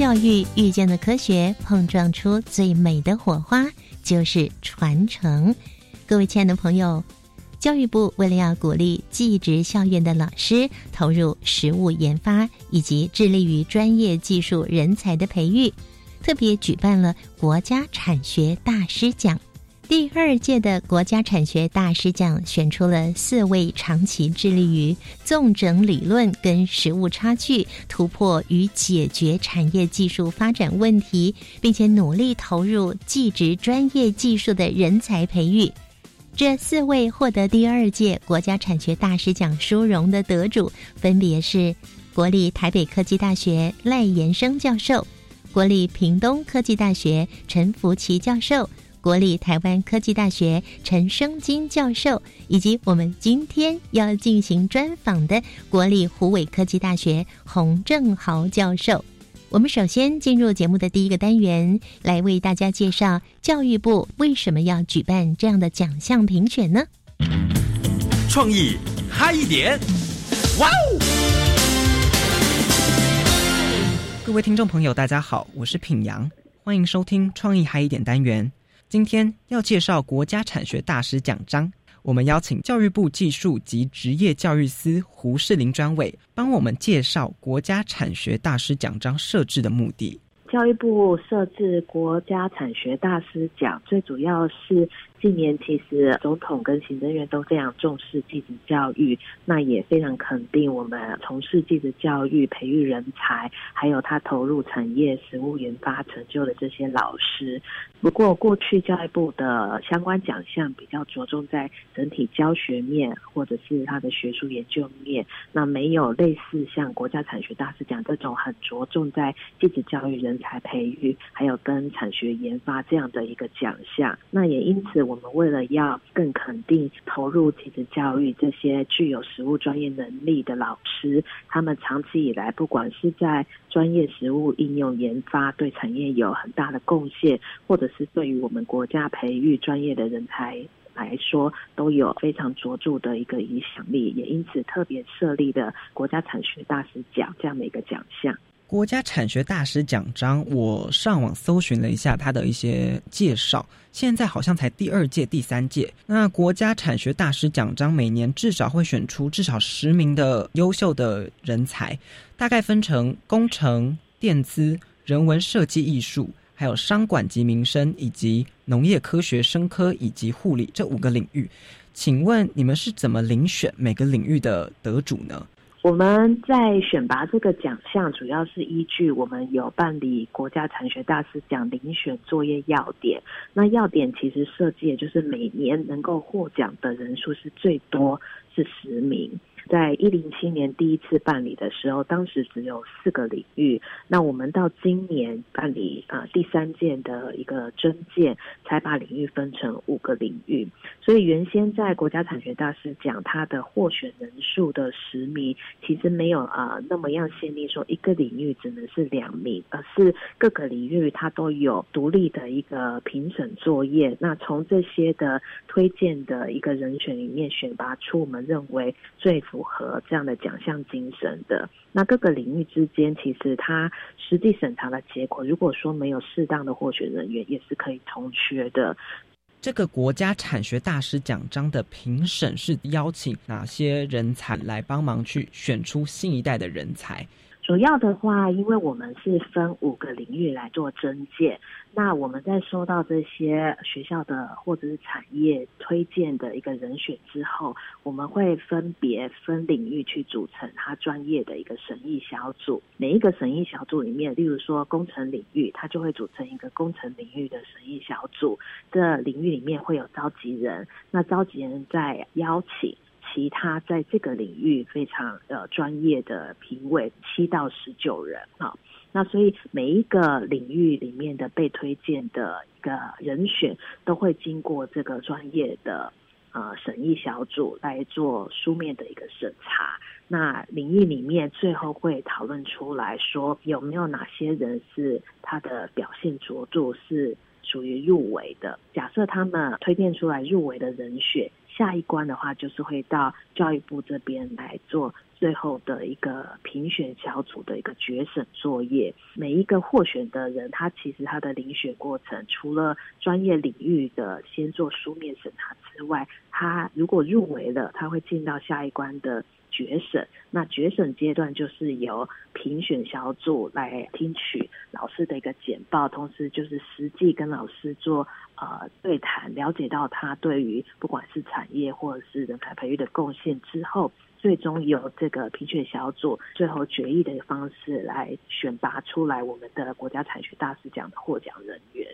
教育遇见的科学，碰撞出最美的火花，就是传承。各位亲爱的朋友，教育部为了要鼓励技职校院的老师投入实物研发，以及致力于专业技术人才的培育，特别举办了国家产学大师奖。第二届的国家产学大师奖选出了四位长期致力于纵整理论跟实务差距突破与解决产业技术发展问题，并且努力投入技职专业技术的人才培育。这四位获得第二届国家产学大师奖殊荣的得主，分别是国立台北科技大学赖延生教授、国立屏东科技大学陈福奇教授。国立台湾科技大学陈生金教授，以及我们今天要进行专访的国立湖尾科技大学洪正豪教授。我们首先进入节目的第一个单元，来为大家介绍教育部为什么要举办这样的奖项评选呢？创意嗨一点，哇哦！各位听众朋友，大家好，我是品阳，欢迎收听创意嗨一点单元。今天要介绍国家产学大师奖章，我们邀请教育部技术及职业教育司胡世林专委帮我们介绍国家产学大师奖章设置的目的。教育部设置国家产学大师奖，最主要是。近年其实总统跟行政院都非常重视技职教育，那也非常肯定我们从事技职教育、培育人才，还有他投入产业实务研发成就的这些老师。不过过去教育部的相关奖项比较着重在整体教学面或者是他的学术研究面，那没有类似像国家产学大师奖这种很着重在技职教育人才培育，还有跟产学研发这样的一个奖项。那也因此。我们为了要更肯定投入技职教育这些具有实务专业能力的老师，他们长期以来不管是在专业实务应用研发，对产业有很大的贡献，或者是对于我们国家培育专业的人才来说，都有非常卓著的一个影响力，也因此特别设立的国家产学大师奖这样的一个奖项。国家产学大师奖章，我上网搜寻了一下它的一些介绍，现在好像才第二届、第三届。那国家产学大师奖章每年至少会选出至少十名的优秀的人才，大概分成工程、电资、人文设计、艺术，还有商管及民生，以及农业科学、生科以及护理这五个领域。请问你们是怎么遴选每个领域的得主呢？我们在选拔这个奖项，主要是依据我们有办理国家产学大师奖遴选作业要点。那要点其实设计，也就是每年能够获奖的人数是最多是十名。在一零七年第一次办理的时候，当时只有四个领域。那我们到今年办理啊第三届的一个征件，才把领域分成五个领域。所以原先在国家产学大师奖，它的获选人数的十名，其实没有啊那么样限定说一个领域只能是两名，而是各个领域它都有独立的一个评审作业。那从这些的推荐的一个人选里面选拔出我们认为最符。符合这样的奖项精神的，那各个领域之间，其实它实际审查的结果，如果说没有适当的获选人员，也是可以同缺的。这个国家产学大师奖章的评审是邀请哪些人才来帮忙去选出新一代的人才？主要的话，因为我们是分五个领域来做征件。那我们在收到这些学校的或者是产业推荐的一个人选之后，我们会分别分领域去组成他专业的一个审议小组。每一个审议小组里面，例如说工程领域，它就会组成一个工程领域的审议小组。这领域里面会有召集人，那召集人在邀请。其他在这个领域非常呃专业的评委七到十九人啊。那所以每一个领域里面的被推荐的一个人选，都会经过这个专业的呃审议小组来做书面的一个审查。那领域里面最后会讨论出来说，有没有哪些人是他的表现卓著是属于入围的。假设他们推荐出来入围的人选，下一关的话就是会到教育部这边来做。最后的一个评选小组的一个决审作业，每一个获选的人，他其实他的遴选过程，除了专业领域的先做书面审查之外，他如果入围了，他会进到下一关的决审。那决审阶段就是由评选小组来听取老师的一个简报，同时就是实际跟老师做呃对谈，了解到他对于不管是产业或者是人才培育的贡献之后。最终由这个评选小组最后决议的方式来选拔出来我们的国家产学大师奖的获奖人员。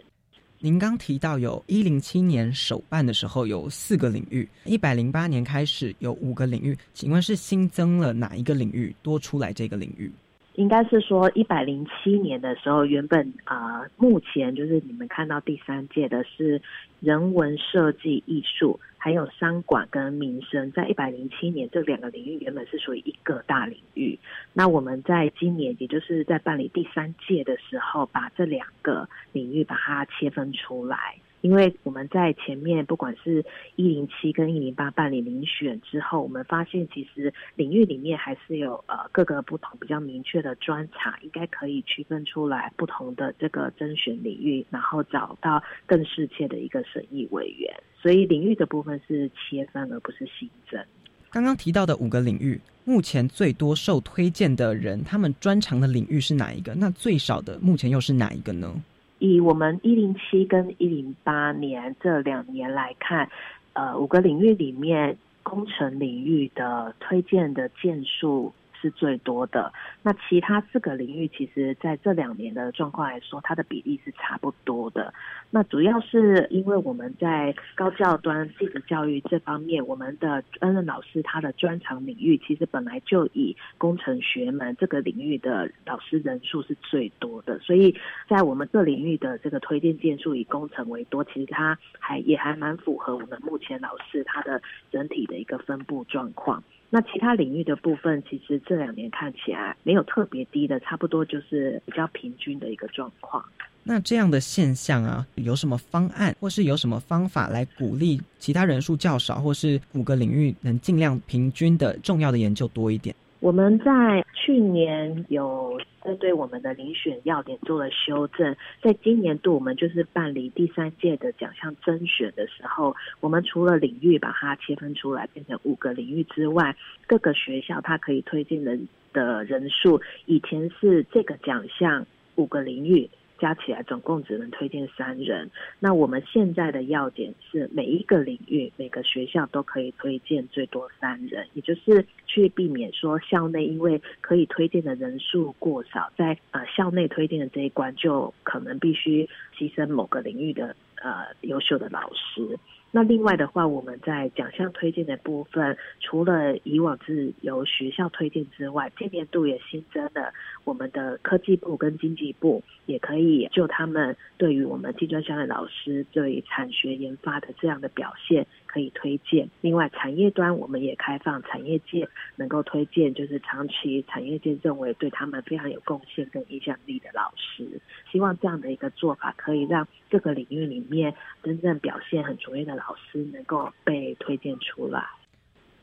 您刚提到有一零七年首办的时候有四个领域，一百零八年开始有五个领域，请问是新增了哪一个领域多出来这个领域？应该是说一百零七年的时候，原本啊，目前就是你们看到第三届的是人文设计艺术。还有商管跟民生，在一百零七年这两个领域原本是属于一个大领域。那我们在今年，也就是在办理第三届的时候，把这两个领域把它切分出来。因为我们在前面不管是一零七跟一零八办理遴选之后，我们发现其实领域里面还是有呃各个不同比较明确的专长，应该可以区分出来不同的这个甄选领域，然后找到更适切的一个审议委员。所以领域的部分是切分，而不是新增。刚刚提到的五个领域，目前最多受推荐的人，他们专长的领域是哪一个？那最少的目前又是哪一个呢？以我们一零七跟一零八年这两年来看，呃，五个领域里面，工程领域的推荐的件数。是最多的。那其他四个领域，其实在这两年的状况来说，它的比例是差不多的。那主要是因为我们在高教端继职教育这方面，我们的恩任老师他的专长领域，其实本来就以工程学门这个领域的老师人数是最多的。所以在我们这领域的这个推荐件数以工程为多，其实它还也还蛮符合我们目前老师他的整体的一个分布状况。那其他领域的部分，其实这两年看起来没有特别低的，差不多就是比较平均的一个状况。那这样的现象啊，有什么方案，或是有什么方法来鼓励其他人数较少，或是五个领域能尽量平均的重要的研究多一点？我们在去年有针对我们的遴选要点做了修正，在今年度我们就是办理第三届的奖项甄选的时候，我们除了领域把它切分出来变成五个领域之外，各个学校它可以推荐的的人数，以前是这个奖项五个领域。加起来总共只能推荐三人。那我们现在的要点是，每一个领域、每个学校都可以推荐最多三人，也就是去避免说校内因为可以推荐的人数过少，在呃校内推荐的这一关就可能必须牺牲某个领域的呃优秀的老师。那另外的话，我们在奖项推荐的部分，除了以往是由学校推荐之外，今年度也新增了我们的科技部跟经济部，也可以就他们对于我们金砖校的老师对产学研发的这样的表现。可以推荐。另外，产业端我们也开放产业界能够推荐，就是长期产业界认为对他们非常有贡献跟影响力的老师。希望这样的一个做法，可以让各个领域里面真正表现很卓越的老师能够被推荐出来。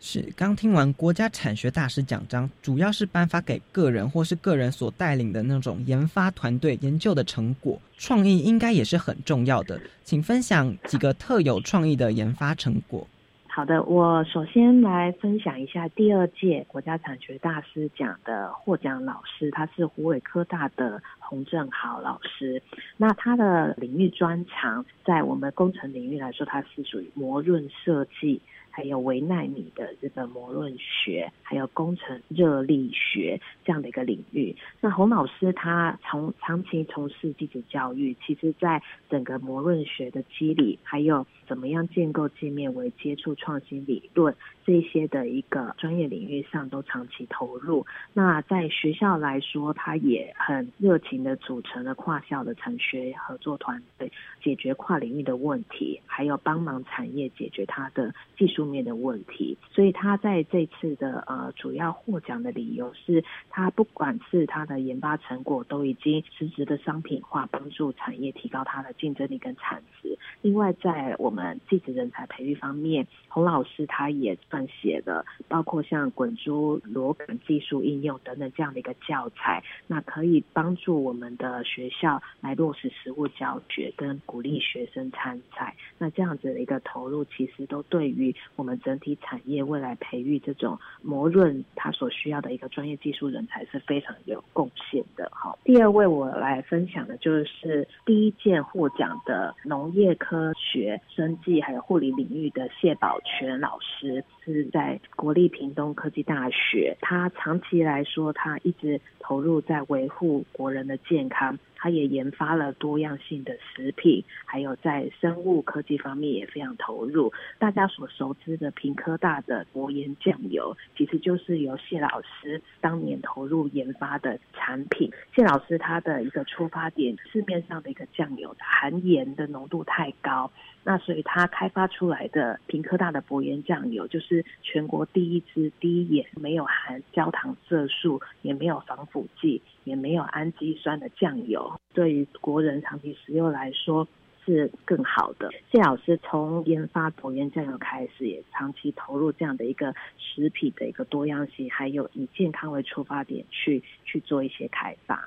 是，刚听完国家产学大师奖章，主要是颁发给个人或是个人所带领的那种研发团队研究的成果，创意应该也是很重要的。请分享几个特有创意的研发成果。好的，我首先来分享一下第二届国家产学大师奖的获奖老师，他是湖北科大的洪正豪老师。那他的领域专长，在我们工程领域来说，他是属于模润设计。还有维奈米的这个摩论学，还有工程热力学这样的一个领域。那洪老师他从长期从事基础教育，其实在整个摩论学的机理，还有怎么样建构界面为接触创新理论这些的一个专业领域上，都长期投入。那在学校来说，他也很热情的组成了跨校的产学合作团队，解决跨领域的问题，还有帮忙产业解决它的技术面的问题。所以他在这次的呃主要获奖的理由是，他不管是他的研发成果都已经实质的商品化，帮助产业提高它的竞争力跟产值。另外，在我们技职人才培育方面，洪老师他也撰写了包括像滚珠螺杆技术应用等等这样的一个教材，那可以帮助我们的学校来落实实务教学，跟鼓励学生参赛。那这样子的一个投入，其实都对于我们整体产业未来培育这种模润它所需要的一个专业技术人才是非常有贡献的。好，第二位我来分享的就是第一件获奖的农业科学、生技还有护理领域的谢宝全老师，是在国立屏东科技大学。他长期来说，他一直投入在维护国人的健康。他也研发了多样性的食品，还有在生物科技方面也非常投入。大家所熟知的平科大的国盐酱油，其实就是由谢老师当年投入研发的产品。谢老师他的一个出发点，市面上的一个酱油含盐的浓度太高，那所以他开发出来的平科大的博盐酱油，就是全国第一支低盐、没有含焦糖色素、也没有防腐剂。也没有氨基酸的酱油，对于国人长期食用来说是更好的。谢老师从研发博源酱油开始，也长期投入这样的一个食品的一个多样性，还有以健康为出发点去去做一些开发。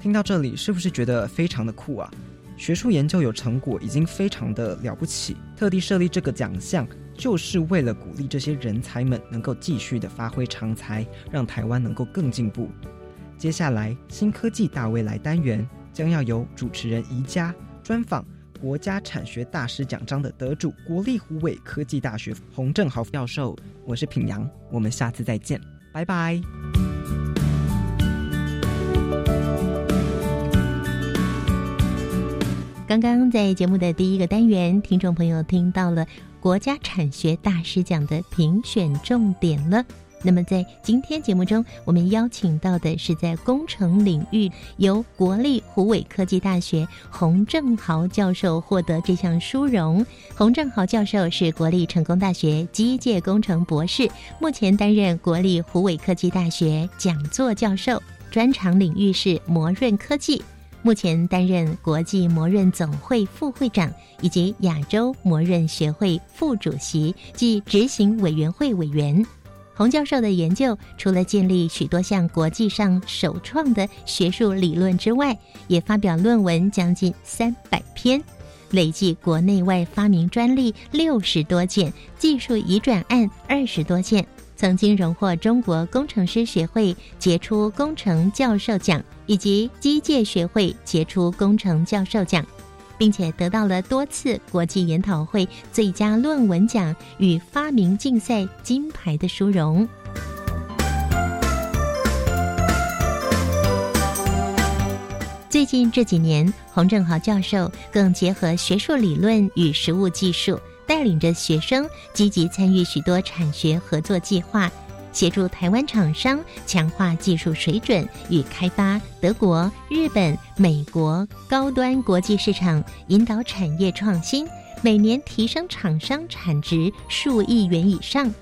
听到这里，是不是觉得非常的酷啊？学术研究有成果，已经非常的了不起，特地设立这个奖项。就是为了鼓励这些人才们能够继续的发挥长才，让台湾能够更进步。接下来，新科技大未来单元将要由主持人宜家专访国家产学大师奖章的得主——国立湖尾科技大学洪正豪教授。我是品阳，我们下次再见，拜拜。刚刚在节目的第一个单元，听众朋友听到了。国家产学大师奖的评选重点了。那么，在今天节目中，我们邀请到的是在工程领域由国立湖尾科技大学洪正豪教授获得这项殊荣。洪正豪教授是国立成功大学机械工程博士，目前担任国立湖尾科技大学讲座教授，专长领域是模润科技。目前担任国际模润总会副会长以及亚洲模润学会副主席及执行委员会委员。洪教授的研究除了建立许多项国际上首创的学术理论之外，也发表论文将近三百篇，累计国内外发明专利六十多件，技术移转案二十多件。曾经荣获中国工程师学会杰出工程教授奖以及机械学会杰出工程教授奖，并且得到了多次国际研讨会最佳论文奖与发明竞赛金牌的殊荣。最近这几年，洪正豪教授更结合学术理论与实务技术。带领着学生积极参与许多产学合作计划，协助台湾厂商强化技术水准与开发德国、日本、美国高端国际市场，引导产业创新，每年提升厂商产值数亿元以上。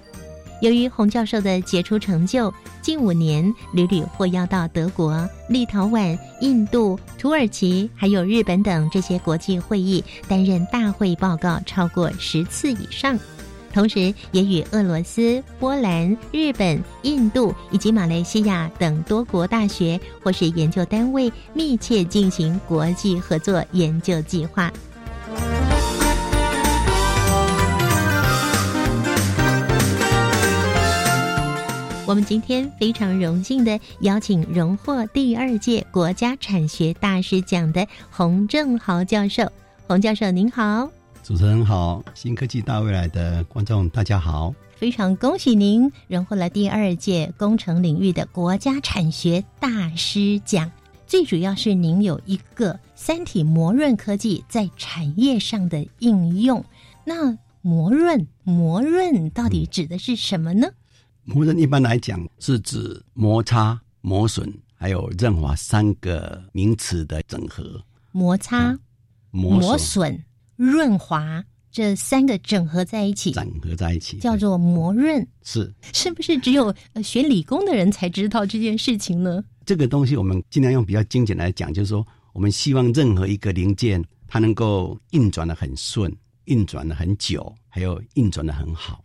由于洪教授的杰出成就，近五年屡屡获邀到德国、立陶宛、印度、土耳其，还有日本等这些国际会议担任大会报告超过十次以上，同时也与俄罗斯、波兰、日本、印度以及马来西亚等多国大学或是研究单位密切进行国际合作研究计划。我们今天非常荣幸的邀请荣获第二届国家产学大师奖的洪正豪教授。洪教授您好。主持人好，新科技大未来的观众大家好，非常恭喜您荣获了第二届工程领域的国家产学大师奖。最主要是您有一个三体磨润科技在产业上的应用。那磨润磨润到底指的是什么呢？磨润一般来讲是指摩擦、磨损还有润滑三个名词的整合。摩擦、磨磨损、润滑这三个整合在一起，整合在一起，叫做磨润。是是不是只有呃学理工的人才知道这件事情呢？这个东西，我们尽量用比较精简来讲，就是说，我们希望任何一个零件它能够运转的很顺，运转的很久，还有运转的很好。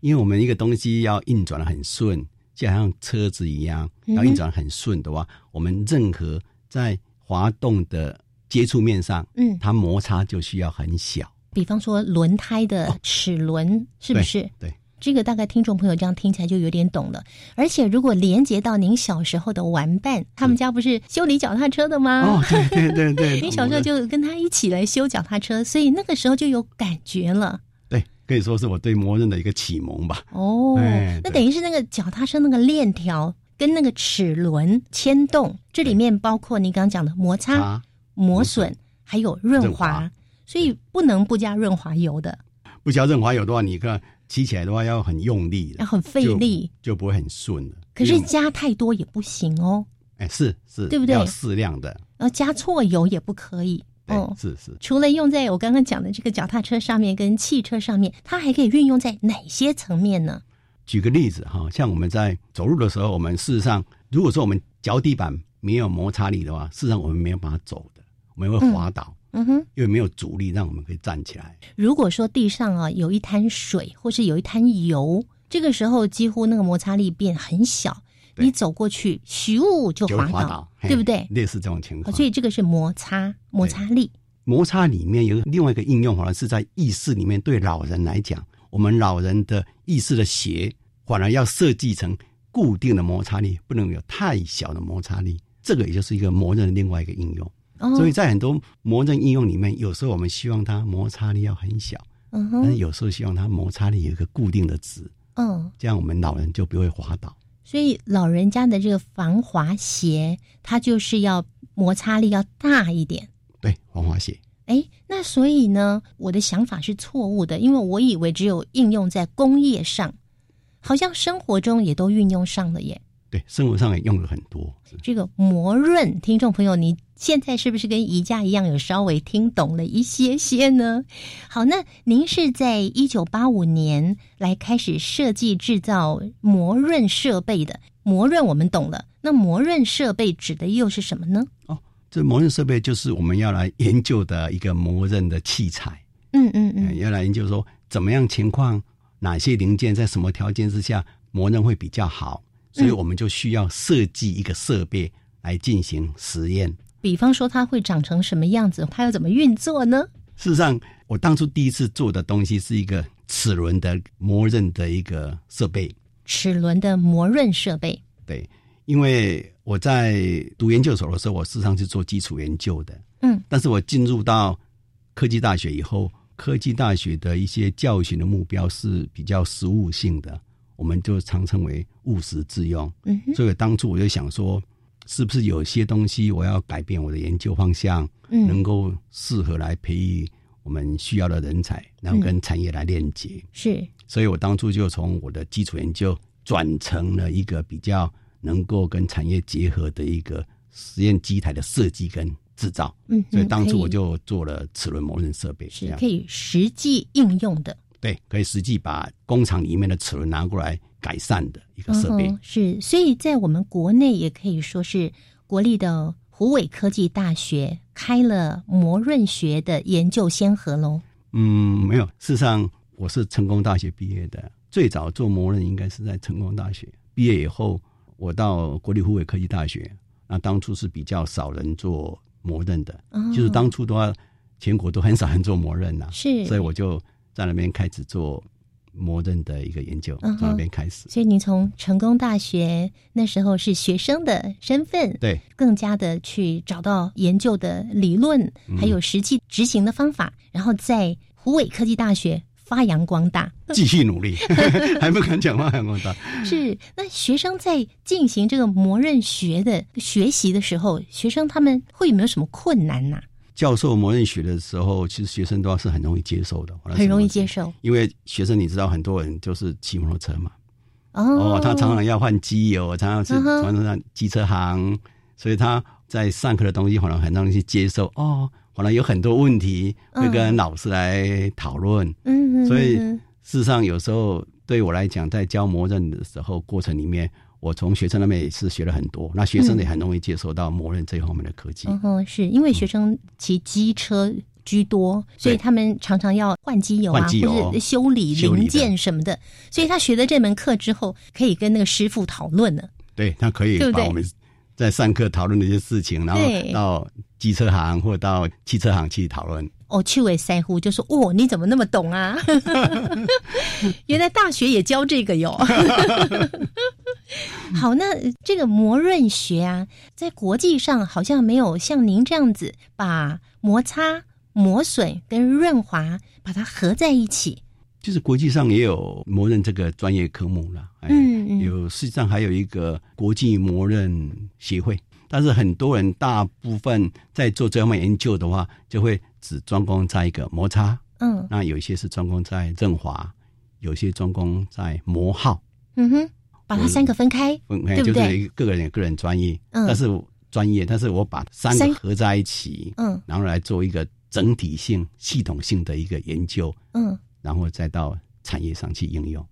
因为我们一个东西要运转的很顺，就好像车子一样，要运转很顺的话，我们任何在滑动的接触面上，嗯，它摩擦就需要很小。比方说轮胎的齿轮，是不是？对，这个大概听众朋友这样听起来就有点懂了。而且如果连接到您小时候的玩伴，他们家不是修理脚踏车的吗？哦，对对对对，你 小时候就跟他一起来修脚踏车，所以那个时候就有感觉了。对，可以说是我对磨刃的一个启蒙吧。哦，哎那等于是那个脚踏车那个链条跟那个齿轮牵动，这里面包括你刚刚讲的摩擦、啊，磨损，还有润润滑滑，所以不能不加润滑油的，不加润滑油的话，你看骑起来的话要很用力的要，很费力。就不会很顺了。可是加太多也不行哦，哎，是是，对不对要适量的，然后加错油也不可以。哦，是是。除了用在我刚刚讲的这个脚踏车上面跟汽车上面，它还可以运用在哪些层面呢？举个例子哈，像我们在走路的时候，我们事实上，如果说我们脚底板没有摩擦力的话，事实上我们没有办法走的，我们会滑倒，嗯哼，因为没有阻力让我们可以站起来。如果说地上啊有一滩水或是有一滩油，这个时候几乎那个摩擦力变很小，你走过去咻就就滑倒，会滑倒，对不对？类似这种情啊况。所以这个是摩擦摩擦力。摩擦里面有另外一个应用，反而是在意识里面。对老人来讲，我们老人的意识的鞋反而要设计成固定的摩擦力，不能有太小的摩擦力。这个也就是一个磨刃的另外一个应用。哦，所以在很多磨刃应用里面，有时候我们希望它摩擦力要很小，嗯但是，有时候希望它摩擦力有一个固定的值，嗯，这样我们老人就不会滑倒。所以老人家的这个防滑鞋，它就是要摩擦力要大一点。对，防滑鞋。哎，那所以呢，我的想法是错误的，因为我以为只有应用在工业上，好像生活中也都运用上了耶。对，生活上也用了很多。这个磨润，听众朋友，你现在是不是跟宜家一样，有稍微听懂了一些些呢？好，那您是在一九八五年来开始设计制造磨润设备的。磨润我们懂了，那磨润设备指的又是什么呢？哦这磨刃设备就是我们要来研究的一个磨刃的器材。嗯嗯嗯嗯，要来研究说怎么样情况，哪些零件在什么条件之下磨刃会比较好，所以我们就需要设计一个设备来进行实验。比方说它会长成什么样子，它要怎么运作呢？事实上，我当初第一次做的东西是一个齿轮的磨刃的一个设备。齿轮的磨润设备。对，因为我在读研究所的时候，我事实上是做基础研究的。嗯，但是我进入到科技大学以后，科技大学的一些教学的目标是比较实务性的，我们就常称为务实致用。嗯，所以当初我就想说，是不是有些东西我要改变我的研究方向，嗯能够适合来培育我们需要的人才，然后跟产业来链接。是所以我当初就从我的基础研究转成了一个比较能够跟产业结合的一个实验机台的设计跟制造。嗯，所以当初我就做了齿轮磨刃设备，是可以实际应用的对，可以实际把工厂里面的齿轮拿过来改善的一个设备。嗯是，所以在我们国内也可以说是国立的湖尾科技大学开了磨润学的研究先河喽。嗯，没有，事实上我是成功大学毕业的，最早做磨润应该是在成功大学毕业以后，我到国立湖尾科技大学，那当初是比较少人做磨刃的，哦就是当初的话，全国都很少人做磨刃呐、是，所以我就在那边开始做磨刃的一个研究，嗯从那边开始。所以您从成功大学那时候是学生的身份，对，更加的去找到研究的理论，嗯。还有实际执行的方法，然后在湖北科技大学发扬光大，继续努力，还不敢讲发扬光大。是，那学生在进行这个模刃学的学习的时候，学生他们会有没有什么困难呐、教授模刃学的时候，其实学生都是很容易接受的，很容易接受。因为学生你知道，很多人就是骑摩托车嘛，哦。哦，他常常要换机油，常常是常常上机车行，所以他在上课的东西可能很容易去接受。哦，可能有很多问题会跟老师来讨论，嗯，嗯所以嗯事实上有时候对我来讲，在教模刃的时候过程里面，我从学生那边也是学了很多，那学生也很容易接受到磨刃这一方面的科技。嗯哼，是因为学生骑机车居多，所以他们常常要换机油啊，换机油或者修理零件什么的。所以他学了这门课之后，可以跟那个师傅讨论了。对，他可以把我们在上课讨论的一些事情，然后到机车行或到汽车行去讨论。哦，趣味腮乎就说：“哦，你怎么那么懂啊？原来大学也教这个哟。”好，那这个磨润学啊，在国际上好像没有像您这样子把摩擦、磨损跟润滑把它合在一起。就是国际上也有磨刃这个专业科目了，哎嗯嗯有实际上还有一个国际磨刃协会，但是很多人大部分在做这方面研究的话，就会只专攻在一个摩擦，嗯那有一些是专攻在润滑，有些专攻在磨耗，嗯哼，把它三个分开，分开就是各个人有个人专业，嗯但是专业，但是我把三三个合在一起，嗯然后来做一个整体性、系统性的一个研究，嗯。然后再到产业上去应用。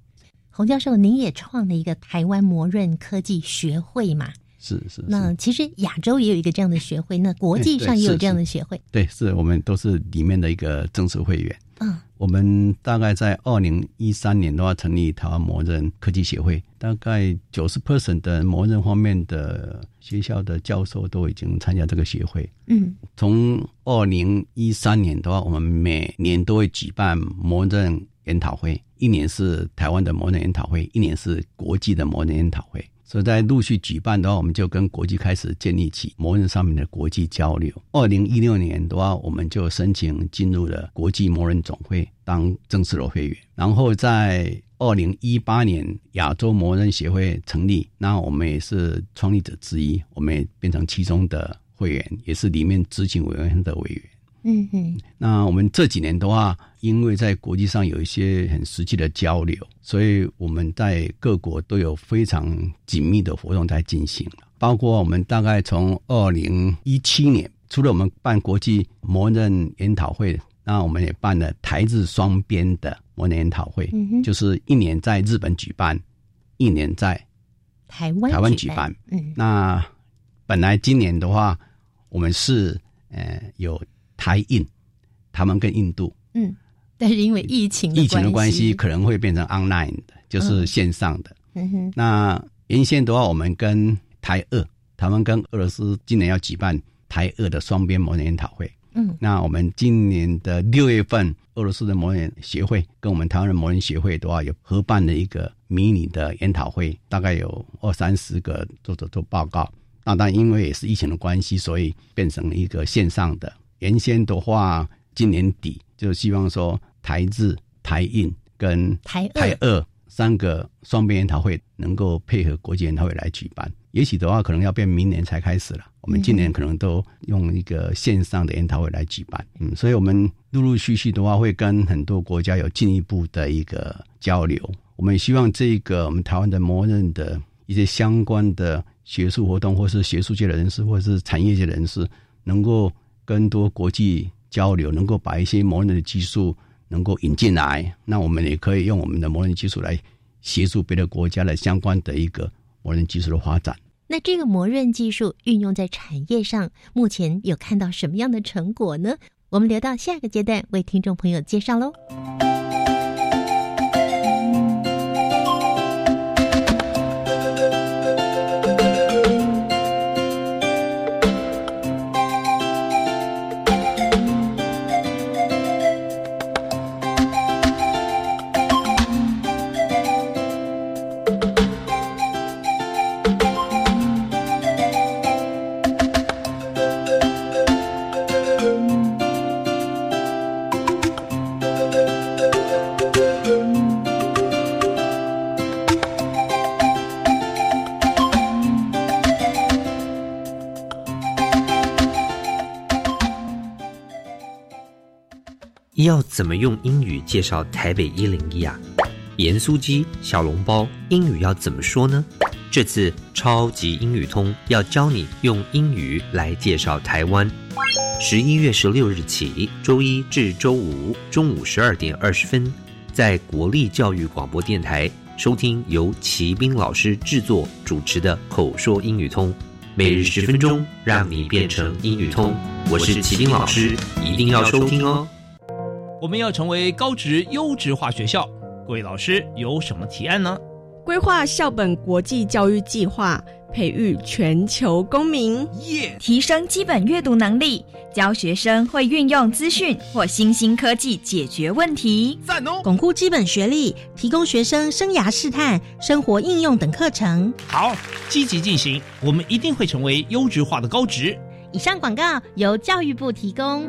洪教授，您也创了一个台湾磨润科技学会嘛？是是是，那其实亚洲也有一个这样的学会，那国际上也有这样的学会。对，是我们都是里面的一个正式会员。嗯我们大概在二零一三年的话，成立台湾魔人科技协会，大概九十 percent 的魔人方面的学校的教授都已经参加这个协会。嗯从二零一三年的话，我们每年都会举办魔人研讨会，一年是台湾的魔人研讨会，一年是国际的魔人研讨会。所以在陆续举办的话，我们就跟国际开始建立起磨刃上面的国际交流。二零一六年的话，我们就申请进入了国际磨刃总会当正式的会员，然后在二零一八年亚洲磨刃协会成立，那我们也是创立者之一，我们也变成其中的会员，也是里面执行委员会的委员。嗯嗯。那我们这几年的话，因为在国际上有一些很实际的交流，所以我们在各国都有非常紧密的活动在进行包括我们大概从二零一七年，除了我们办国际默认研讨会，那我们也办了台日双边的模拟研讨会，嗯哼。就是一年在日本举办，一年在台湾台湾举举办。嗯。那本来今年的话，我们是呃有台印，他们跟印度嗯，但是因为疫情疫情的关系，可能会变成 online 的，就是线上的。嗯哼那原先的话，我们跟台俄，他们跟俄罗斯今年要举办台俄的双边模拟研讨会。嗯那我们今年的六月份，俄罗斯的模拟协会跟我们台湾的模拟协会的话，有合办的一个迷你的研讨会，大概有二三十个作者做报告。那但，因为也是疫情的关系，所以变成了一个线上的。原先的话，今年底就希望说台日、台印跟台俄台二三个双边研讨会能够配合国际研讨会来举办。也许的话，可能要变明年才开始了。我们今年可能都用一个线上的研讨会来举办，嗯，所以我们陆陆续续的话，会跟很多国家有进一步的一个交流。我们也希望这个我们台湾的默认的一些相关的学术活动，或是学术界的人士，或是产业界人士，能够更多国际交流，能够把一些模拟的技术能够引进来，那我们也可以用我们的模拟技术来协助别的国家的相关的一个模拟技术的发展。那这个磨刃技术运用在产业上，目前有看到什么样的成果呢？我们留到下个阶段为听众朋友介绍喽。要怎么用英语介绍台北一零一啊？盐酥鸡、小笼包，英语要怎么说呢？这次超级英语通要教你用英语来介绍台湾。十一月十六日起，周一至周五中午十二点二十分，在国立教育广播电台收听由齐斌老师制作主持的口说英语通，每日十分钟，让你变成英语通。我是齐斌老师，一定要收听哦。我们要成为高职优质化学校，各位老师有什么提案呢？规划校本国际教育计划，培育全球公民，耶！提升基本阅读能力，教学生会运用资讯或新兴科技解决问题，赞哦！巩固基本学历，提供学生生涯试探、生活应用等课程。好，积极进行，我们一定会成为优质化的高职。以上广告由教育部提供。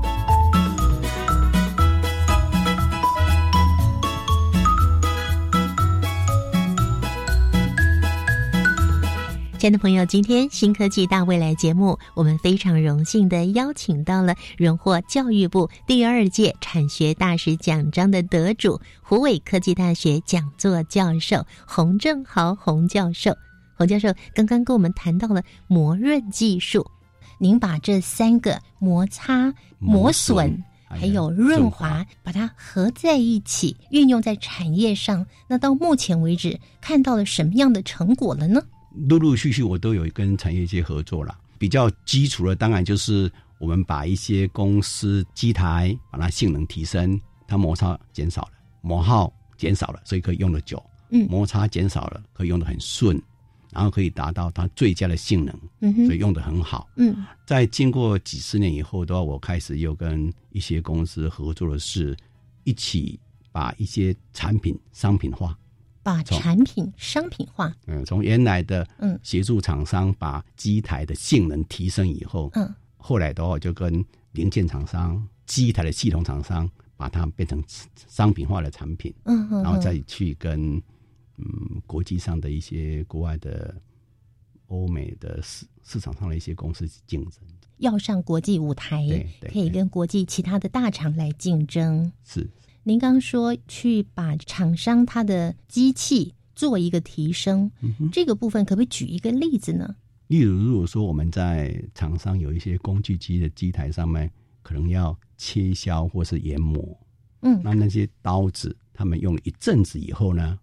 亲爱的朋友，今天新科技大未来节目，我们非常荣幸的邀请到了荣获教育部第二届产学大使奖章的得主，湖北科技大学讲座教授洪正豪洪教授。洪教授刚刚跟我们谈到了磨润技术，您把这三个摩擦、磨损还有润滑，把它合在一起，运用在产业上。那到目前为止，看到了什么样的成果了呢？陆陆续续我都有跟产业界合作了，比较基础的当然就是我们把一些公司机台把它性能提升，它摩擦减少了，磨耗减少了，所以可以用的久。嗯，摩擦减少了，可以用的很顺，然后可以达到它最佳的性能，嗯哼所以用的很好。嗯，在经过几十年以后的话，我开始又跟一些公司合作的是，一起把一些产品商品化。把产品商品化，嗯，从原来的嗯。协助厂商把机台的性能提升以后，嗯，后来的话就跟零件厂商、机台的系统厂商把它变成商品化的产品，嗯嗯，然后再去跟嗯国际上的一些国外的欧美的市市场上的一些公司竞争，要上国际舞台，可以跟国际其他的大厂来竞争，是。您刚说去把厂商他的机器做一个提升，嗯、这个部分可不可以举一个例子呢？例如，如果说我们在厂商有一些工具机的机台上面，可能要切削或是研磨，嗯，那那些刀子，他们用了一阵子以后呢，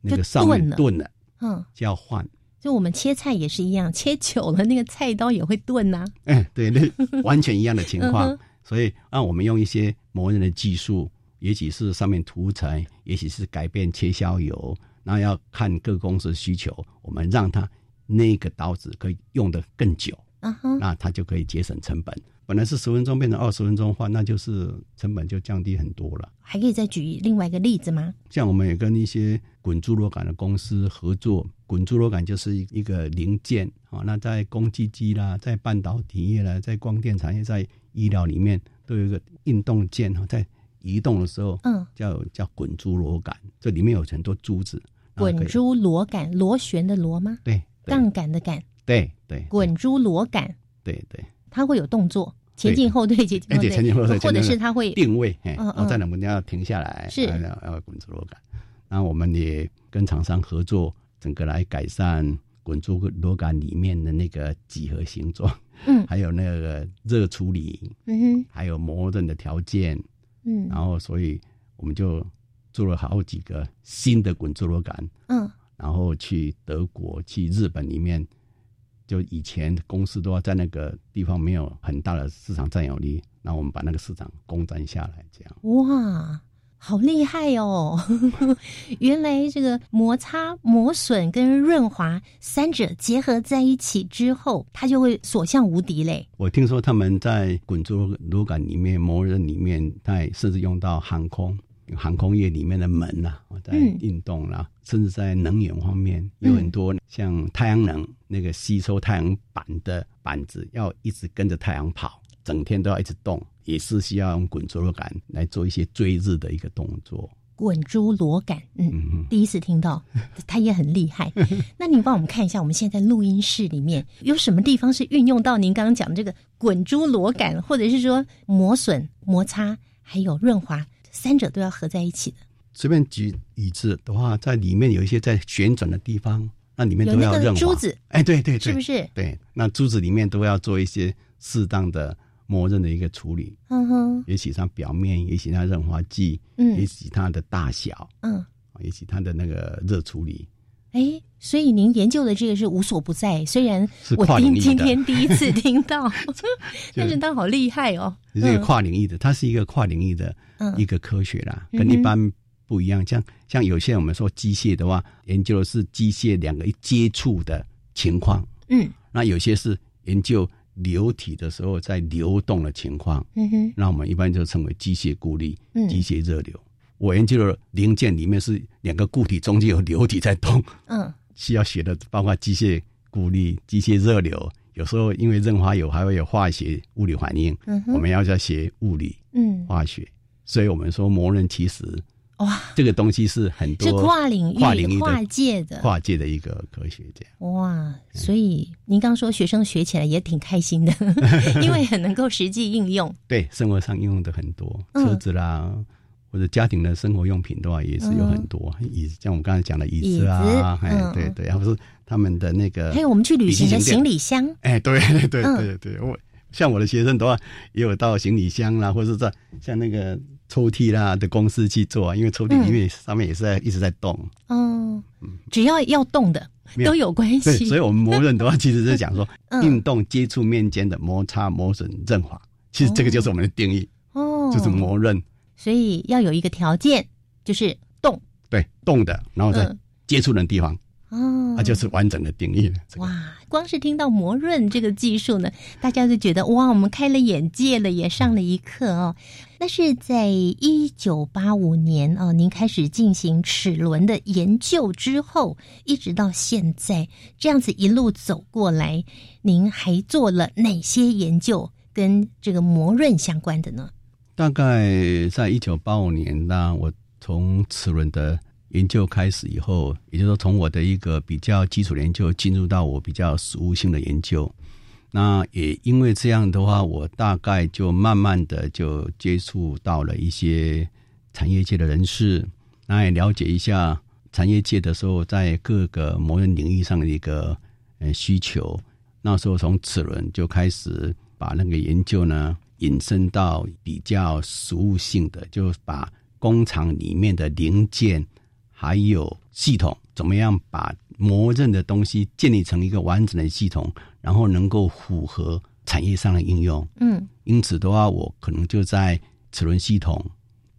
那个上面钝了，嗯，就要换。就我们切菜也是一样，切久了那个菜刀也会钝呐、啊。哎，对，那完全一样的情况。嗯、所以，让我们用一些磨人的技术。也许是上面涂层，也许是改变切削油，那要看各公司需求，我们让它那个刀子可以用得更久，那它就可以节省成本。本来是十分钟变成二十分钟换，那就是成本就降低很多了。还可以再举另外一个例子吗？像我们也跟一些滚珠螺杆的公司合作，滚珠螺杆就是一个零件啊。那在工具机啦，在半导体业啦，在光电产业，在医疗里面都有一个运动件哈，在移动的时候，嗯，叫叫滚珠螺杆，这里面有很多珠子。滚珠螺杆，螺旋的螺吗？对，杠杆的杆。对对。滚珠螺杆。对对。它会有动作，前进后退，前进后退，前进后退，或者是它会定位，哎，然后在哪们要停下来，是要要滚珠螺杆。然后我们也跟厂商合作，整个来改善滚珠螺杆里面的那个几何形状，嗯，还有那个热处理，嗯哼，还有磨刃的条件，嗯，然后所以我们就做了好几个新的滚珠螺杆，嗯，然后去德国、去日本里面。就以前公司都要在那个地方没有很大的市场占有率，那我们把那个市场攻占下来，这样。哇，好厉害哦！原来这个摩擦、磨损跟润滑三者结合在一起之后，它就会所向无敌嘞。我听说他们在滚珠螺杆里面、磨人里面，在甚至用到航空。航空业里面的门呐，在运动啦，甚至在能源方面，有很多像太阳能那个吸收太阳板的板子，要一直跟着太阳跑，整天都要一直动，也是需要用滚珠螺杆来做一些追日的一个动作。滚珠螺杆，嗯，第一次听到，它也很厉害。那您帮我们看一下，我们现在录音室里面 有什么地方是运用到您刚刚讲的这个滚珠螺杆，或者是说磨损、摩擦还有润滑？三者都要合在一起的。随便举椅子的话，在里面有一些在旋转的地方，那里面都要润滑。珠子，哎，对对对，是不是？对，那珠子里面都要做一些适当的磨刃的一个处理。嗯哼，也许它表面，也许它润滑剂，嗯，也许它的大小，嗯，也许它的那个热处理。哎，所以您研究的这个是无所不在，虽然我今今天第一次听到，但是它好厉害哦。这个跨领域的，它是一个跨领域的一个科学啦，跟一般不一样。像像有些我们说机械的话，研究的是机械两个一接触的情况，嗯，那有些是研究流体的时候在流动的情况，嗯哼，那我们一般就称为机械孤立、机械热流。我研究的零件里面是两个固体中间有流体在动，嗯，需要学的包括机械孤立、机械热流，有时候因为润滑油还会有化学物理反应，嗯，我们要在学物理，嗯，化学，所以我们说磨人其实哇，这个东西是很多是跨领域、跨领域、跨界的、跨界的一个科学家。哇，所以您刚说学生学起来也挺开心的，因为很能够实际应用，对，生活上应用的很多，车子啦。或者家庭的生活用品的话，也是有很多椅子，像我们刚才讲的椅子啊，哎，对对，然后是他们的那个，还有我们去旅行的行李箱，哎，对对对对，我像我的学生的话，也有到行李箱啦，或者是在像那个抽屉啦的公司去做，啊因为抽屉里面上面也是在一直在动，哦，只要要动的都有关系，所以我们磨刃的话，其实是讲说 运动接触面间的摩擦、磨损、润滑，其实这个就是我们的定义，哦，就是磨刃。所以要有一个条件，就是动，对，动的，然后在接触的地方，哦，那就是完整的定义了。哇，光是听到磨润这个技术呢，大家就觉得哇，我们开了眼界了，也上了一课哦。那是在一九八五年哦，您开始进行齿轮的研究之后，一直到现在这样子一路走过来，您还做了哪些研究跟这个磨润相关的呢？大概在一九八五年，呢我从齿轮的研究开始以后，也就是说，从我的一个比较基础研究进入到我比较实务性的研究。那也因为这样的话，我大概就慢慢的就接触到了一些产业界的人士，那也了解一下产业界的时候在各个磨人领域上的一个呃需求。那时候从齿轮就开始把那个研究呢。引申到比较实务性的，就把工厂里面的零件还有系统，怎么样把磨刃的东西建立成一个完整的系统，然后能够符合产业上的应用。嗯，因此的话，我可能就在齿轮系统、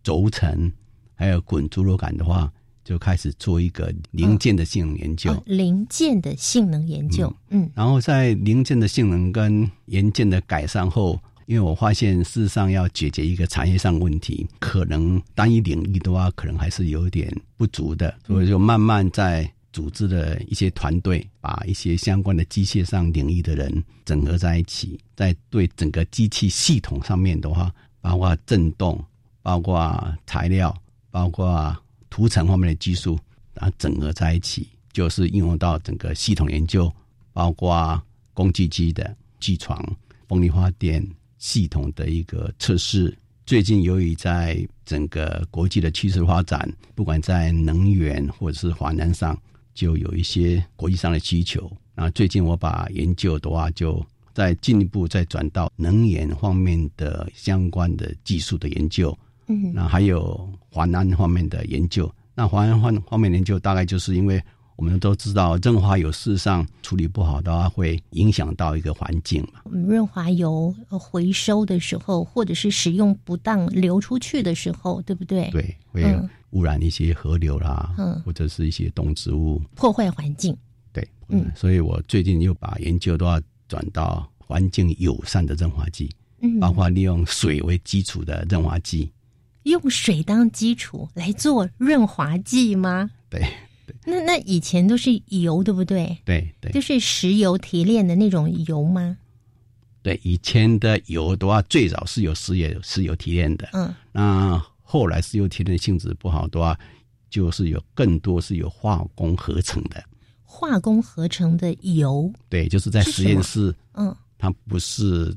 轴承还有滚珠螺杆的话，就开始做一个零件的性能研究。零件的性能研究，嗯，然后在零件的性能跟元件的改善后。因为我发现，事实上要解决一个产业上问题，可能单一领域的话，可能还是有点不足的，所以就慢慢在组织了一些团队，把一些相关的机械上领域的人整合在一起，在对整个机器系统上面的话，包括振动、包括材料、包括涂层方面的技术，然后整合在一起，就是应用到整个系统研究，包括工具机的机床、风力发电。系统的一个测试。最近由于在整个国际的趋势发展，不管在能源或者是华南上，就有一些国际上的需求。那最近我把研究的话，就再进一步再转到能源方面的相关的技术的研究。嗯，那还有华南方面的研究。那华南方方面研究，大概就是因为我们都知道，润滑油事实上处理不好的话，会影响到一个环境嘛。润滑油回收的时候，或者是使用不当流出去的时候，对不对？对，会嗯污染一些河流啦，嗯或者是一些动植物。破坏环境。对，嗯，所以我最近又把研究都要转到环境友善的润滑剂，嗯包括利用水为基础的润滑剂。用水当基础来做润滑剂吗？对，那那以前都是油，对不对？对对。就是石油提炼的那种油吗？对，以前的油的话，最早是有石油石油提炼的，嗯，那后来石油提炼性质不好的话，就是有更多是有化工合成的。化工合成的油，对，就是在实验室，嗯，它不是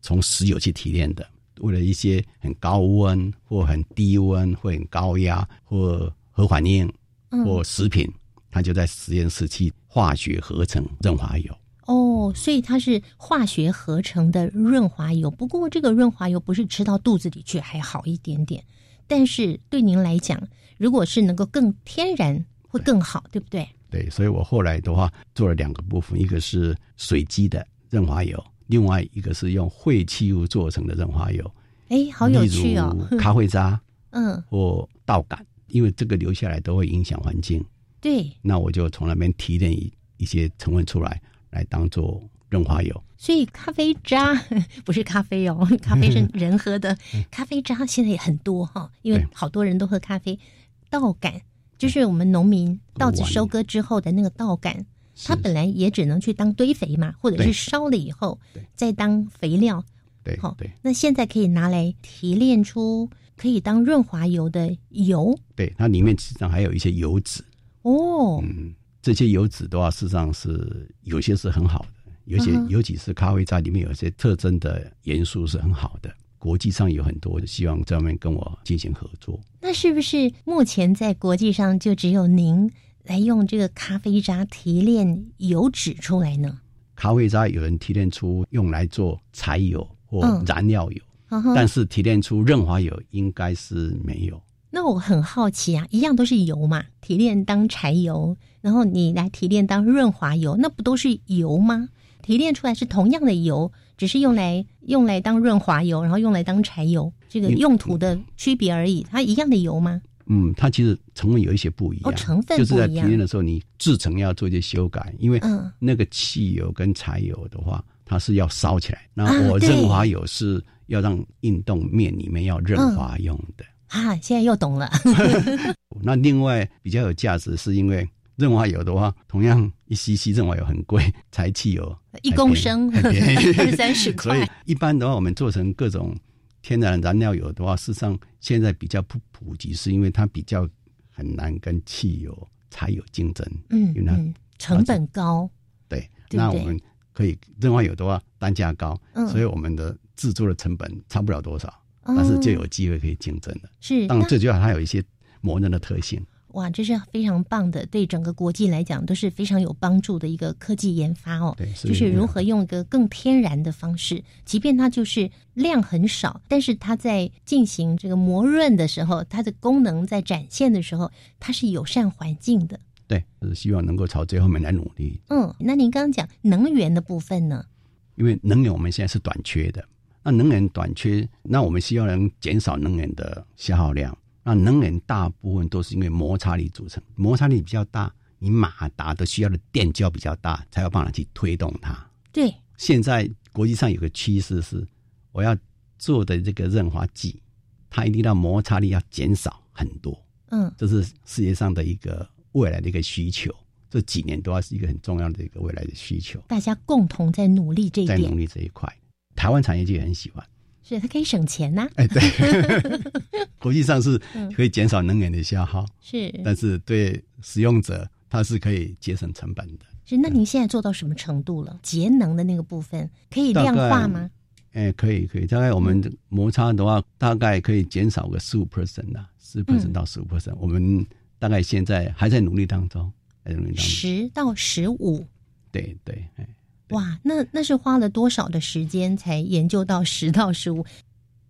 从石油去提炼的，为了一些很高温或很低温或很高压或核反应嗯或食品，它就在实验室去化学合成润滑油。哦，所以它是化学合成的润滑油。不过这个润滑油不是吃到肚子里去还好一点点，但是对您来讲，如果是能够更天然，会更好，对不对？对，所以我后来的话做了两个部分，一个是水基的润滑油，另外一个是用废弃物做成的润滑油。哎，好有趣哦咖啡渣嗯，或稻杆，因为这个留下来都会影响环境。对，那我就从那边提炼一一些成分出来，来当做润滑油。所以咖啡渣 不是咖啡哦，咖啡是人喝的，咖啡渣现在也很多哈，因为好多人都喝咖啡。稻杆就是我们农民稻子收割之后的那个稻杆，它本来也只能去当堆肥嘛，或者是对烧了以后再当肥料。对，好对，那现在可以拿来提炼出可以当润滑油的油对，它里面实际上还有一些油脂。哦。嗯，这些油脂的话，事实上是有些是很好的，有些、嗯尤其是咖啡渣里面有一些特征的元素是很好的。国际上有很多希望这方面跟我进行合作。那是不是目前在国际上就只有您来用这个咖啡渣提炼油脂出来呢？咖啡渣有人提炼出用来做柴油或嗯燃料油，嗯但是提炼出润滑油应该是没有。那我很好奇啊，一样都是油嘛，提炼当柴油，然后你来提炼当润滑油，那不都是油吗？提炼出来是同样的油，只是用来用来当润滑油，然后用来当柴油，这个用途的区别而已。它一样的油吗？嗯，它其实成分有一些不一样，哦成分就是在提炼的时候，你制成要做一些修改，因为嗯那个汽油跟柴油的话，它是要烧起来，啊那我对润滑油是要让运动面里面要润滑用的。啊，现在又懂了。那另外比较有价值，是因为润滑油的话，同样一 cc 润滑油很贵，柴汽油 一公升 三十块所以一般的话，我们做成各种天然燃料油的话，事实上现在比较不普及，是因为它比较很难跟汽油、柴油竞争。嗯因为它嗯，成本高。对，对对那我们可以另外有的话单价高，嗯所以我们的制作的成本差不了多少，哦但是就有机会可以竞争的。是那当然最主要它有一些磨人的特性。哇，这是非常棒的，对整个国际来讲都是非常有帮助的一个科技研发哦。对是就是如何用一个更天然的方式，即便它就是量很少，但是它在进行这个磨润的时候，它的功能在展现的时候，它是友善环境的。对，就是希望能够朝这方面来努力。嗯，那您刚刚讲能源的部分呢？因为能源我们现在是短缺的，那能源短缺，那我们希望能减少能源的消耗量。那能源大部分都是因为摩擦力组成，摩擦力比较大，你马达的需要的电就要比较大，才有办法去推动它。对，现在国际上有个趋势是，我要做的这个润滑剂，它一定要摩擦力要减少很多，嗯，这是世界上的一个未来的一个需求。这几年都要是一个很重要的一个未来的需求，大家共同在努力这一点在努，力这一块，台湾产业界也很喜欢。是它可以省钱呐、哎，对，国际上是嗯可以减少能源的消耗，是但是对使用者它是可以节省成本的。是。那您现在做到什么程度了？节能的那个部分可以量化吗？哎，可以可以，大概我们摩擦的话，大概可以减少个十五 percent 的，十 percent 到十五 percent。我们大概现在还在努力当中，还在努力当中。十到十五，对对，哎，哇，那那是花了多少的时间才研究到十到十五？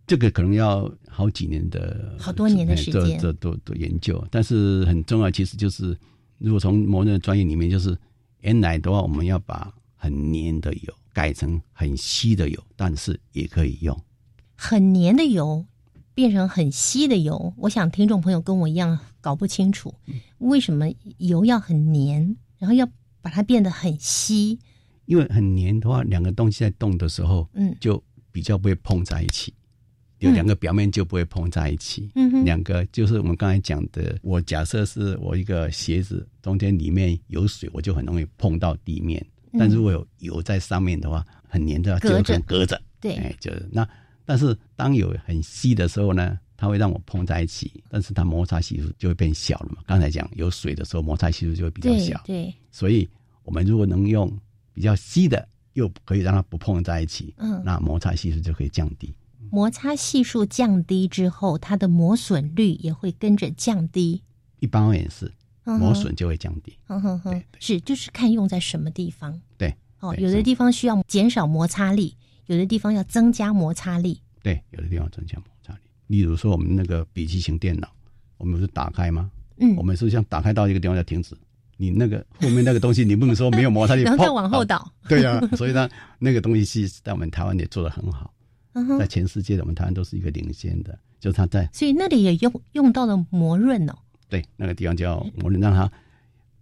这个可能要好几年的，好多年的时间，这都都研究。但是很重要，其实就是如果从模的专业里面，就是原来的话，我们要把很黏的油改成很稀的油，但是也可以用很黏的油变成很稀的油。我想听众朋友跟我一样搞不清楚，为什么油要很黏，然后要把它变得很稀？因为很黏的话，两个东西在动的时候，嗯，就比较不会碰在一起。有两个表面就不会碰在一起，嗯两个就是我们刚才讲的。我假设是我一个鞋子中间里面有水，我就很容易碰到地面。但如果有油在上面的话，很黏的，隔着隔着。对，哎，就是那。但是当有很稀的时候呢，它会让我碰在一起，但是它摩擦系数就会变小了嘛。刚才讲有水的时候，摩擦系数就会比较小。对，所以我们如果能用比较稀的，又可以让它不碰在一起，嗯，那摩擦系数就可以降低。摩擦系数降低之后，它的磨损率也会跟着降低。一般而言是，磨损就会降低。哼哼哼，是就是看用在什么地方。对，哦，有的地方需要减少摩擦力，有的地方要增加摩擦力。对，有的地方增加摩擦力。例如说，我们那个笔记型电脑，我们不是打开吗？嗯，我们是像打开到一个地方要停止，你那个后面那个东西，你不能说没有摩擦力，然后再往后倒。对呀，所以呢，那个东西是在我们台湾也做的很好。在全世界，我们台湾都是一个领先的，就是它在，所以那里也用用到了磨润哦。对，那个地方叫磨润，让它。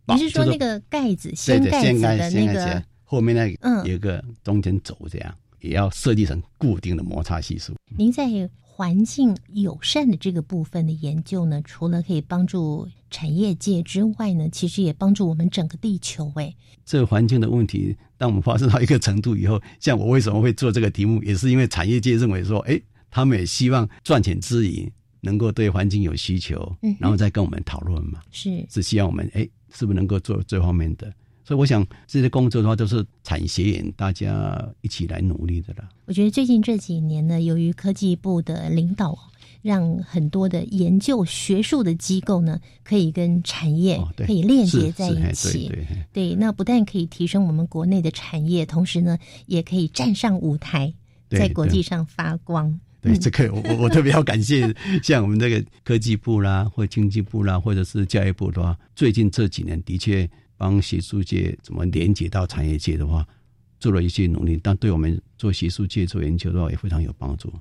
你是说那个盖子掀盖子的那个后面那个有一个中间轴，这样也要设计成固定的摩擦系数。您在。环境友善的这个部分的研究呢，除了可以帮助产业界之外呢，其实也帮助我们整个地球。哎，这个环境的问题，当我们发生到一个程度以后，像我为什么会做这个题目，也是因为产业界认为说，哎，他们也希望赚钱之余，能够对环境有需求，嗯，然后再跟我们讨论嘛，是是希望我们哎，是不是能够做这方面的。所以我想这些工作的话，都是产学研大家一起来努力的了。我觉得最近这几年呢，由于科技部的领导，让很多的研究学术的机构呢，可以跟产业可以链接在一起。对，那不但可以提升我们国内的产业，同时呢，也可以站上舞台，在国际上发光。对，这个我我特别要感谢，像我们这个科技部啦，或经济部啦，或者是教育部的话，最近这几年的确。帮学术界怎么连接到产业界的话，做了一些努力，但对我们做学术界做研究的话也非常有帮助。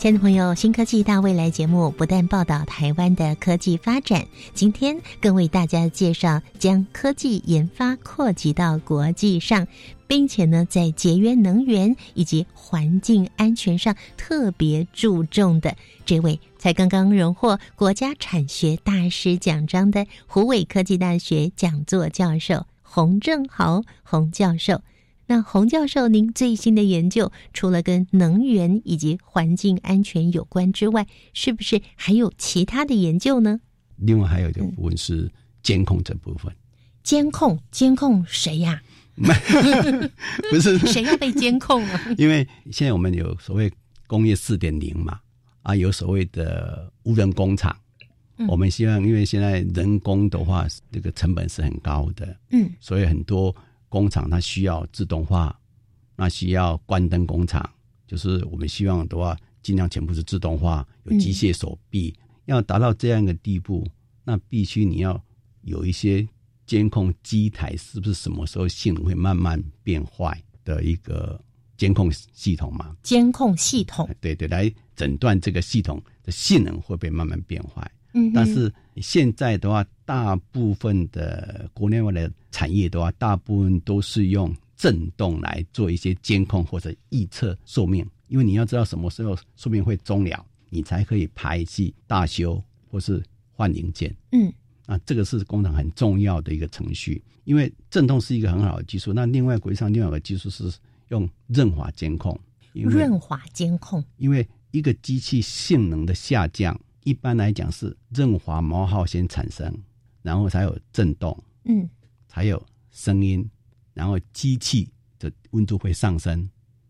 亲爱的朋友，新科技大未来节目不但报道台湾的科技发展，今天更为大家介绍将科技研发扩及到国际上，并且呢，在节约能源以及环境安全上特别注重的这位，才刚刚荣获国家产学大师奖章的湖北科技大学讲座教授洪正豪洪教授。那洪教授，您最新的研究除了跟能源以及环境安全有关之外，是不是还有其他的研究呢？另外还有一个部分是监控这部分。监控？监控谁呀？不是谁要被监控啊？因为现在我们有所谓工业四点零嘛，啊，有所谓的无人工厂。我们希望，因为现在人工的话，这个成本是很高的，嗯，所以很多。工厂它需要自动化，那需要关灯工厂，就是我们希望的话，尽量全部是自动化，有机械手臂。要达到这样一个地步，那必须你要有一些监控机台是不是什么时候性能会慢慢变坏的一个监控系统嘛？监控系统，对对，来诊断这个系统的性能会不会慢慢变坏？嗯，但是现在的话，大部分的国内外的产业的话，大部分都是用震动来做一些监控或者预测寿命，因为你要知道什么时候寿命会终了，你才可以排气大修或是换零件。嗯，啊，这个是工厂很重要的一个程序，因为震动是一个很好的技术。那另外国际上另外一个技术是用润滑监控，润滑监控，因为一个机器性能的下降，一般来讲是润滑毛耗先产生，然后才有震动，嗯，才有声音，然后机器的温度会上升，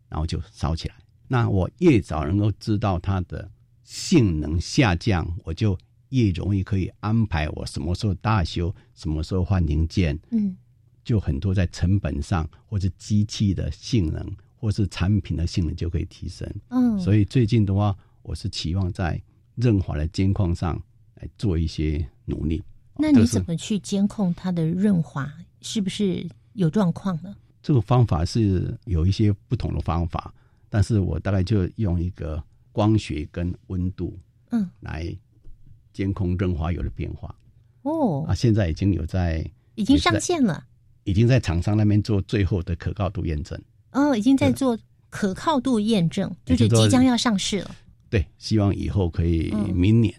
然后就烧起来。那我越早能够知道它的性能下降，我就越容易可以安排我什么时候大修，什么时候换零件，嗯，就很多在成本上或者机器的性能，或是产品的性能就可以提升。嗯所以最近的话，我是期望在润滑的监控上来做一些努力。那你怎么去监控它的润滑是不是有状况呢？这个方法是有一些不同的方法，但是我大概就用一个光学跟温度，嗯，来监控润滑油的变化。哦，啊，现在已经有在已经上线了，已经在厂商那边做最后的可靠度验证。哦，已经在做可靠度验证，就是即将要上市了。对，希望以后可以嗯明年，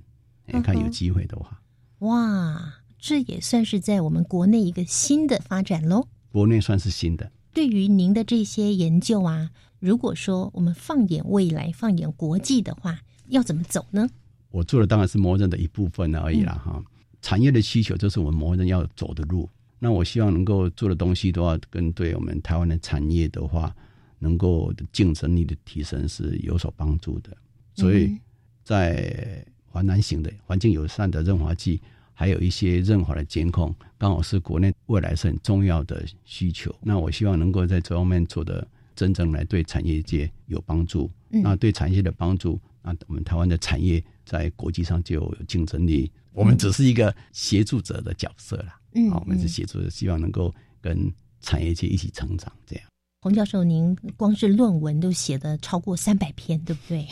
哎嗯看有机会的话，哇，这也算是在我们国内一个新的发展喽。国内算是新的。对于您的这些研究啊，如果说我们放眼未来、放眼国际的话，要怎么走呢？我做的当然是魔人的一部分而已啦，嗯哈、产业的需求就是我们魔人要走的路。那我希望能够做的东西的话，跟对我们台湾的产业的话，能够竞争力的提升是有所帮助的。所以嗯在华南型的环境友善的润滑剂，还有一些润滑的监控，刚好是国内未来是很重要的需求。那我希望能够在这方面做的真正来对产业界有帮助。嗯那对产业的帮助，那我们台湾的产业在国际上就有竞争力。我们只是一个协助者的角色啦，嗯好，我们是嗯协助者，希望能够跟产业界一起成长，这样。洪教授，您光是论文都写的超过三百篇，对不对？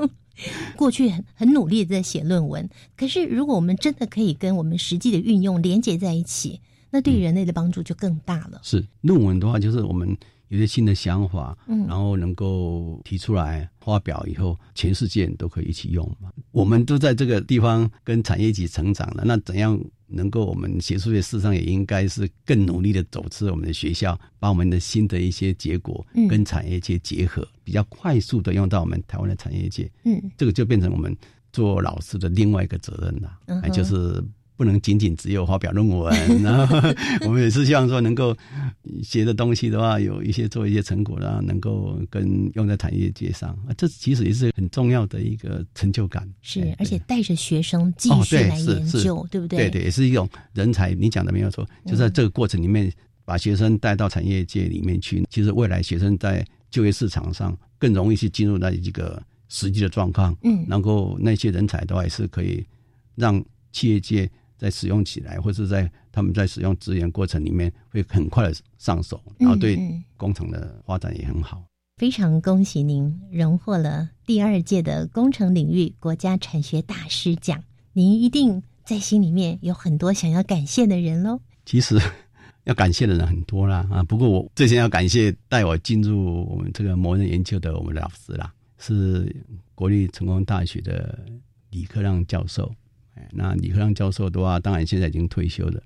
过去很很努力的在写论文，可是如果我们真的可以跟我们实际的运用连接在一起，那对人类的帮助就更大了。是论文的话，就是我们有些新的想法，嗯然后能够提出来发表以后，全世界都可以一起用嘛。我们都在这个地方跟产业一起成长了，那怎样能够我们学术界事实上也应该是更努力的走出我们的学校，把我们的新的一些结果嗯跟产业界结合，比较快速的用到我们台湾的产业界。嗯这个就变成我们做老师的另外一个责任了，嗯就是不能仅仅只有发表论文，然后 我们也是希望说能够写的东西的话，有一些做一些成果，然后能够跟用在产业界上，啊，这其实也是很重要的一个成就感。是，而且带着学生继哦，续对，来研究，对不对？对对，也是一种人才。你讲的没有错，就在这个过程里面，把学生带到产业界里面去。其实未来学生在就业市场上更容易去进入到一个实际的状况。嗯然后那些人才的话，也是可以让企业界在使用起来，或者在他们在使用资源过程里面会很快的上手，然后对嗯工厂的发展也很好。非常恭喜您荣获了第二届的工程领域国家产学大师奖，您一定在心里面有很多想要感谢的人喽。其实要感谢的人很多啦啊，不过我最先要感谢带我进入我们这个模人研究的我们的老师啦，是国立成功大学的李克让教授。那李克亮教授的话，当然现在已经退休了。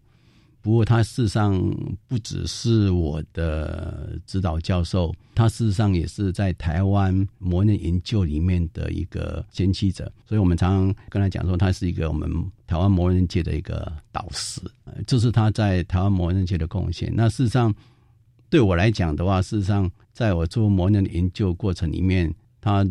不过他事实上不只是我的指导教授，他事实上也是在台湾模人研究里面的一个先驱者，所以我们常常跟他讲说，他是一个我们台湾模人界的一个导师，这是他在台湾模人界的贡献。那事实上对我来讲的话，事实上在我做模人的研究过程里面，他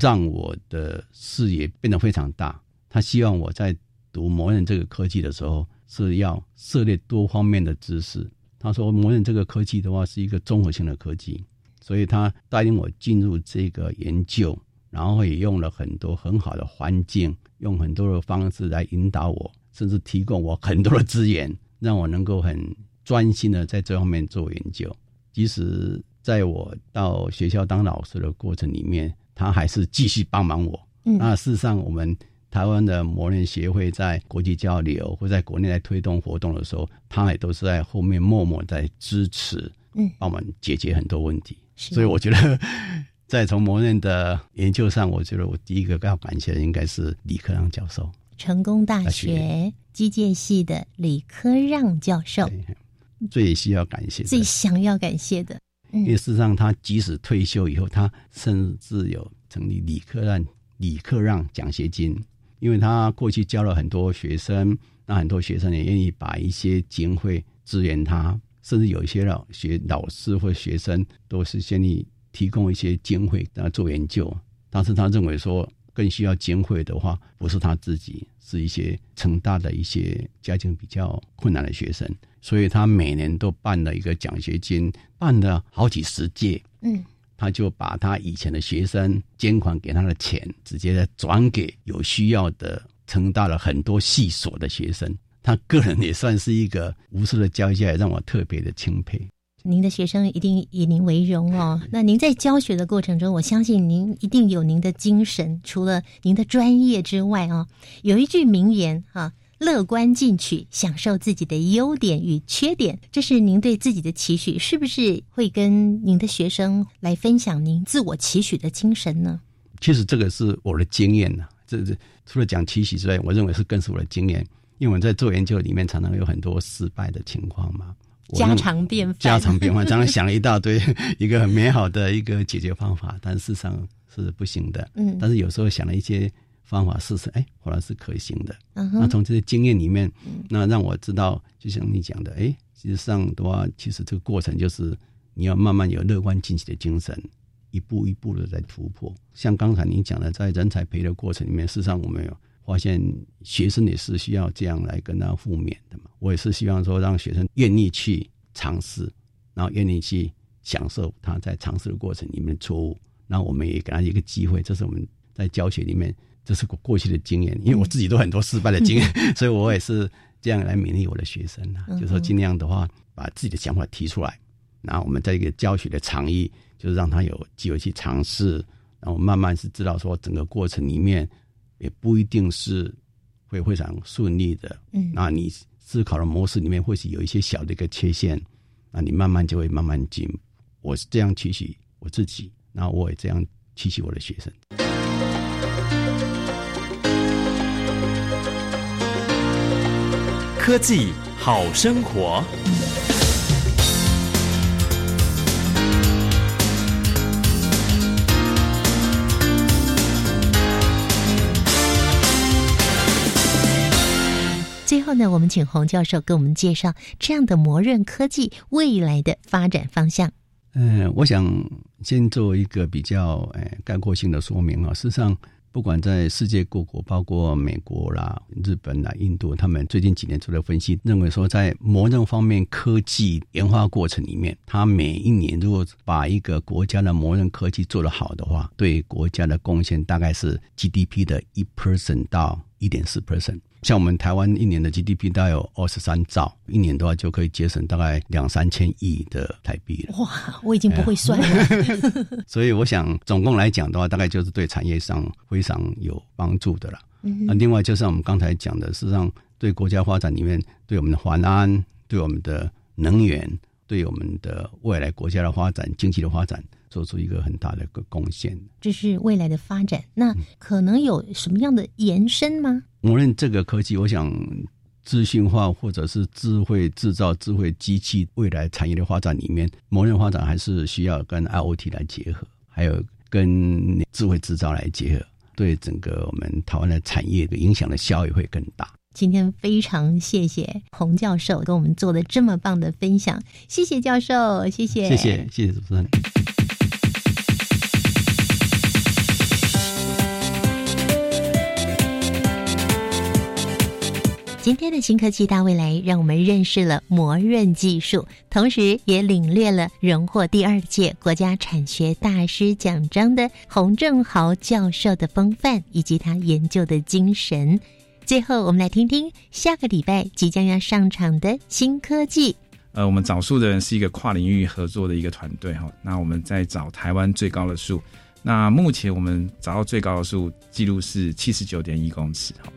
让我的视野变得非常大。他希望我在读模人这个科技的时候，是要涉猎多方面的知识。他说，模人这个科技的话是一个综合性的科技，所以他带领我进入这个研究，然后也用了很多很好的环境，用很多的方式来引导我，甚至提供我很多的资源，让我能够很专心的在这方面做研究。即使在我到学校当老师的过程里面，他还是继续帮忙我。嗯那事实上，我们台湾的模人协会在国际交流或在国内来推动活动的时候，他也都是在后面默默在支持，嗯，帮我们解决很多问题。是所以我觉得，在从模人的研究上，我觉得我第一个要感谢的应该是李克让教授。成功大大学学机械系的李克让教授，最需要感谢的，最想要感谢的。因为事实上，他即使退休以后，他甚至有成立李克让李克让奖学金，因为他过去教了很多学生，那很多学生也愿意把一些经费支援他，甚至有一些老学老师或学生都是愿意提供一些经费让他做研究。但是他认为说，更需要经费的话，不是他自己，是一些成大的一些家境比较困难的学生，所以他每年都办了一个奖学金，办了好几十届。嗯。他就把他以前的学生捐款给他的钱，直接转给有需要的成大了很多系所的学生。他个人也算是一个无私的教下来，让我特别的钦佩。您的学生一定以您为荣哦。那您在教学的过程中，我相信您一定有您的精神，除了您的专业之外哦，有一句名言哈。乐观进取，享受自己的优点与缺点，这是您对自己的期许，是不是会跟您的学生来分享您自我期许的精神呢？其实这个是我的经验呢，这这除了讲期许之外，我认为是更是我的经验，因为我在做研究里面常常有很多失败的情况嘛，家常便饭，家常便饭，常常想了一大堆一个很美好的一个解决方法，但事实上是不行的。嗯，但是有时候想了一些。方法试试，哎，后来是可行的。那从这些经验里面，那让我知道，就像你讲的，哎，实际上的话，其实这个过程就是你要慢慢有乐观进取的精神，一步一步的在突破。像刚才您讲的，在人才培的过程里面，事实上我们有发现，学生也是需要这样来跟他互勉的嘛。我也是希望说，让学生愿意去尝试，然后愿意去享受他在尝试的过程里面的错误，那我们也给他一个机会。这是我们在教学里面。这是我过去的经验，因为我自己都很多失败的经验，所以我也是这样来勉励我的学生啊，就说尽量的话把自己的想法提出来，然后我们在一个教学的场域，就是让他有机会去尝试，然后慢慢是知道说整个过程里面也不一定是会非常顺利的，嗯，那你思考的模式里面或许有一些小的一个缺陷，那你慢慢就会慢慢进。我是这样期许我自己，然后我也这样期许我的学生。科技好生活。最后呢，我们请洪教授给我们介绍这样的磨刃科技未来的发展方向。嗯，我想先做一个比较诶概括性的说明啊，事实上。不管在世界各国，包括美国啦、日本啦、印度，他们最近几年做的分析，认为说，在模刃方面科技研发过程里面，它每一年如果把一个国家的模刃科技做得好的话，对国家的贡献大概是 GDP 的一 percent 到一点四 percent。像我们台湾一年的 GDP 大概有二十三兆，一年的话就可以节省大概两三千亿的台币了。哇，我已经不会算了。所以我想，总共来讲的话，大概就是对产业上非常有帮助的了。那另外，就像我们刚才讲的，事实际上对国家发展里面，对我们的环安，对我们的能源，对我们的未来国家的发展、经济的发展。做出一个很大的一个贡献，这是未来的发展。那可能有什么样的延伸吗？无论这个科技，我想资讯化或者是智慧制造、智慧机器，未来产业的发展里面，模人发展还是需要跟 IOT 来结合，还有跟智慧制造来结合，对整个我们台湾的产业的影响的效益会更大。今天非常谢谢洪教授给我们做的这么棒的分享，谢谢教授，谢谢，谢谢，谢谢主持人。今天的新科技大未来，让我们认识了磨润技术，同时也领略了荣获第二届国家产学大师奖章的洪正豪教授的风范以及他研究的精神。最后，我们来听听下个礼拜即将要上场的新科技。呃，我们找树的人是一个跨领域合作的一个团队哈。那我们在找台湾最高的树，那目前我们找到最高的树记录是七十九点一公尺哈。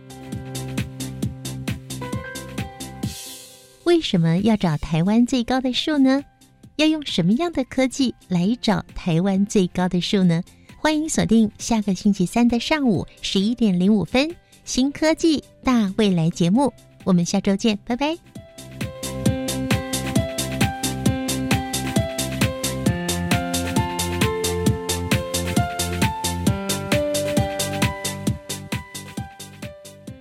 为什么要找台湾最高的树呢？要用什么样的科技来找台湾最高的树呢？欢迎锁定下个星期三的上午十一点零五分《新科技大未来》节目，我们下周见，拜拜。